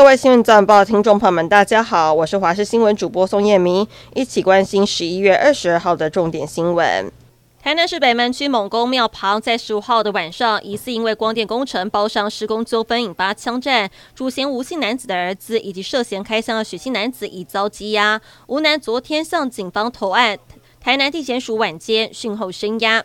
各位新闻早报听众朋友们，大家好，我是华视新闻主播宋燕明，一起关心十一月二十二号的重点新闻。台南市北门区猛宫庙旁，在十五号的晚上，疑似因为光电工程包商施工纠纷引发枪战，主嫌吴姓男子的儿子以及涉嫌开枪的许姓男子已遭羁押。吴男昨天向警方投案，台南地检署晚间讯后声押。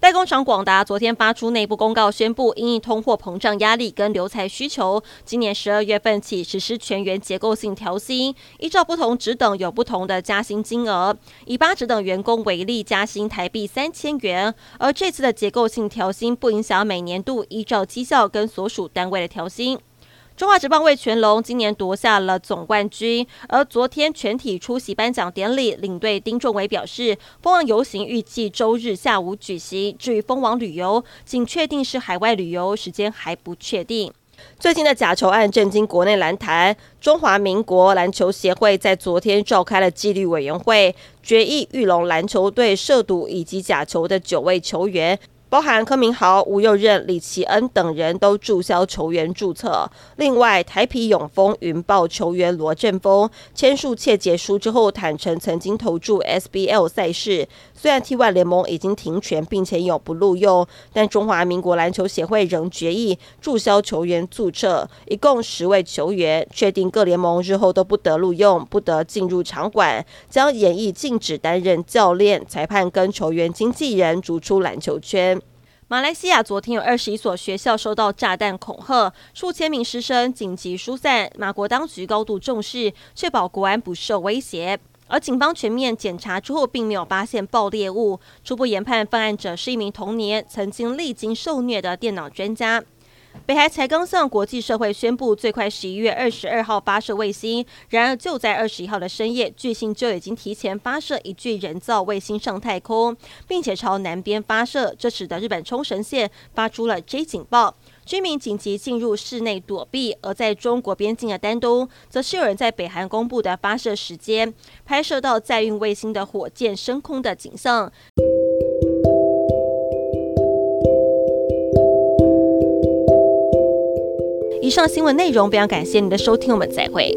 代工厂广达昨天发出内部公告，宣布因应通货膨胀压力跟留才需求，今年十二月份起实施全员结构性调薪，依照不同职等有不同的加薪金额。以八职等员工为例，加薪台币三千元。而这次的结构性调薪不影响每年度依照绩效跟所属单位的调薪。中华职棒味全龙今年夺下了总冠军，而昨天全体出席颁奖典礼，领队丁仲伟表示，封王游行预计周日下午举行。至于封王旅游，仅确定是海外旅游，时间还不确定。最近的假球案震惊国内篮坛，中华民国篮球协会在昨天召开了纪律委员会，决议玉龙篮球队涉赌以及假球的九位球员。包含柯明豪、吴又任、李奇恩等人都注销球员注册。另外，台啤永丰云豹球员罗振峰签署切结书之后，坦承曾经投注 SBL 赛事。虽然 T1 联盟已经停权并且永不录用，但中华民国篮球协会仍决议注销球员注册，一共十位球员，确定各联盟日后都不得录用，不得进入场馆，将严议禁止担任教练、裁判跟球员经纪人，逐出篮球圈。马来西亚昨天有二十一所学校收到炸弹恐吓，数千名师生紧急疏散。马国当局高度重视，确保国安不受威胁。而警方全面检查之后，并没有发现爆裂物，初步研判犯案者是一名童年曾经历经受虐的电脑专家。北韩才刚向国际社会宣布最快十一月二十二号发射卫星，然而就在二十一号的深夜，巨星就已经提前发射一具人造卫星上太空，并且朝南边发射，这使得日本冲绳县发出了 J 警报，居民紧急进入室内躲避。而在中国边境的丹东，则是有人在北韩公布的发射时间，拍摄到载运卫星的火箭升空的景象。以上新闻内容，非常感谢您的收听，我们再会。